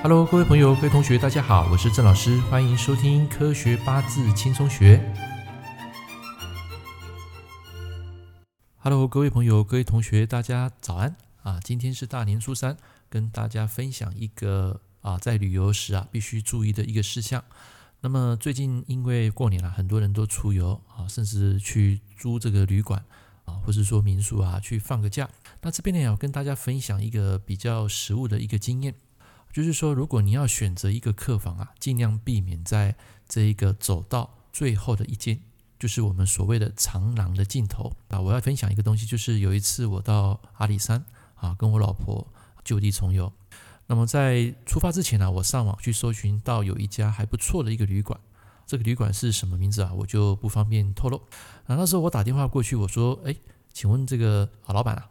Hello，各位朋友、各位同学，大家好，我是郑老师，欢迎收听《科学八字轻松学》。Hello，各位朋友、各位同学，大家早安啊！今天是大年初三，跟大家分享一个啊，在旅游时啊必须注意的一个事项。那么最近因为过年了，很多人都出游啊，甚至去租这个旅馆啊，或是说民宿啊，去放个假。那这边呢，要跟大家分享一个比较实物的一个经验。就是说，如果你要选择一个客房啊，尽量避免在这一个走道最后的一间，就是我们所谓的长廊的尽头啊。我要分享一个东西，就是有一次我到阿里山啊，跟我老婆就地重游。那么在出发之前呢，我上网去搜寻到有一家还不错的一个旅馆，这个旅馆是什么名字啊？我就不方便透露。啊，那时候我打电话过去，我说：“哎，请问这个啊老板啊，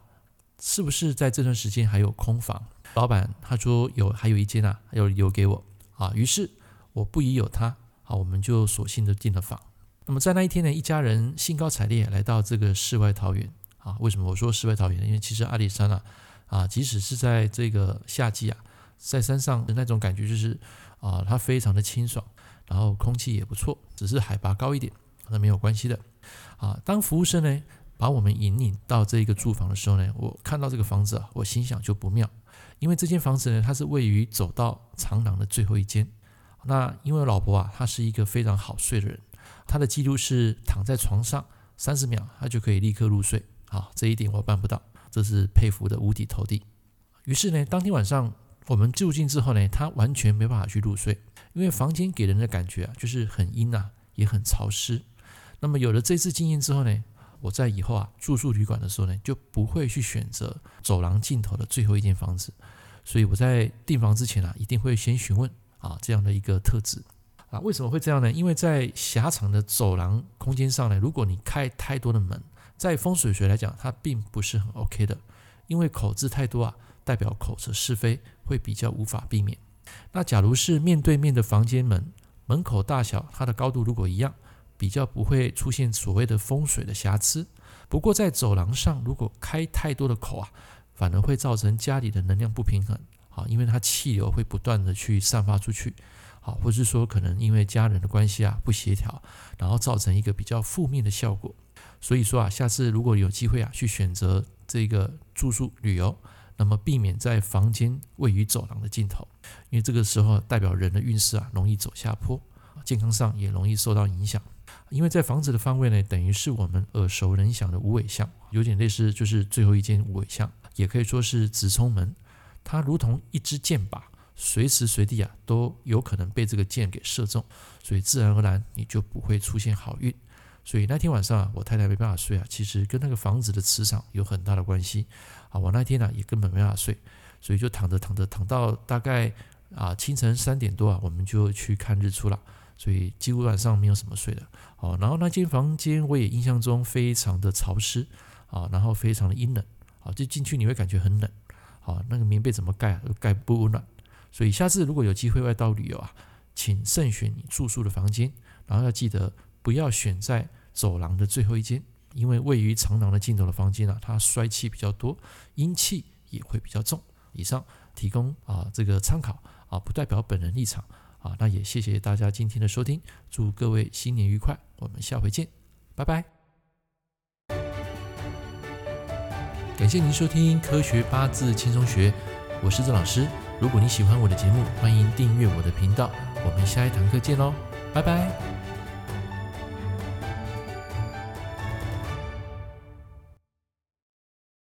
是不是在这段时间还有空房？”老板他说有，还有一间啊，有留给我啊。于是我不疑有他，好，我们就索性的订了房。那么在那一天呢，一家人兴高采烈来到这个世外桃源啊。为什么我说世外桃源呢？因为其实阿里山啊，啊，即使是在这个夏季啊，在山上的那种感觉就是啊，它非常的清爽，然后空气也不错，只是海拔高一点，那没有关系的。啊，当服务生呢把我们引领到这一个住房的时候呢，我看到这个房子啊，我心想就不妙。因为这间房子呢，它是位于走到长廊的最后一间。那因为老婆啊，她是一个非常好睡的人，她的记录是躺在床上三十秒，她就可以立刻入睡。好，这一点我办不到，这是佩服的五体投地。于是呢，当天晚上我们住进之后呢，她完全没办法去入睡，因为房间给人的感觉啊，就是很阴啊，也很潮湿。那么有了这次经验之后呢，我在以后啊住宿旅馆的时候呢，就不会去选择走廊尽头的最后一间房子。所以我在订房之前啊，一定会先询问啊这样的一个特质啊。为什么会这样呢？因为在狭长的走廊空间上呢，如果你开太多的门，在风水学来讲，它并不是很 OK 的。因为口字太多啊，代表口舌是非，会比较无法避免。那假如是面对面的房间门，门口大小它的高度如果一样。比较不会出现所谓的风水的瑕疵，不过在走廊上如果开太多的口啊，反而会造成家里的能量不平衡，啊，因为它气流会不断的去散发出去，啊，或是说可能因为家人的关系啊不协调，然后造成一个比较负面的效果。所以说啊，下次如果有机会啊去选择这个住宿旅游，那么避免在房间位于走廊的尽头，因为这个时候代表人的运势啊容易走下坡，健康上也容易受到影响。因为在房子的方位呢，等于是我们耳熟能详的无尾巷，有点类似，就是最后一间无尾巷，也可以说是直冲门。它如同一支箭靶，随时随地啊都有可能被这个箭给射中，所以自然而然你就不会出现好运。所以那天晚上啊，我太太没办法睡啊，其实跟那个房子的磁场有很大的关系啊。我那天呢、也根本没办法睡，所以就躺着躺着躺到大概啊清晨三点多啊，我们就去看日出了。所以几乎晚上没有什么睡的，好，然后那间房间我也印象中非常的潮湿，啊，然后非常的阴冷，好，就进去你会感觉很冷，好，那个棉被怎么盖都盖不温暖，所以下次如果有机会外到旅游啊，请慎选你住宿的房间，然后要记得不要选在走廊的最后一间，因为位于长廊的尽头的房间啊，它衰气比较多，阴气也会比较重。以上提供啊这个参考啊，不代表本人立场。啊，那也谢谢大家今天的收听，祝各位新年愉快，我们下回见，拜拜。感谢您收听《科学八字轻松学》，我是郑老师。如果你喜欢我的节目，欢迎订阅我的频道。我们下一堂课见喽，拜拜。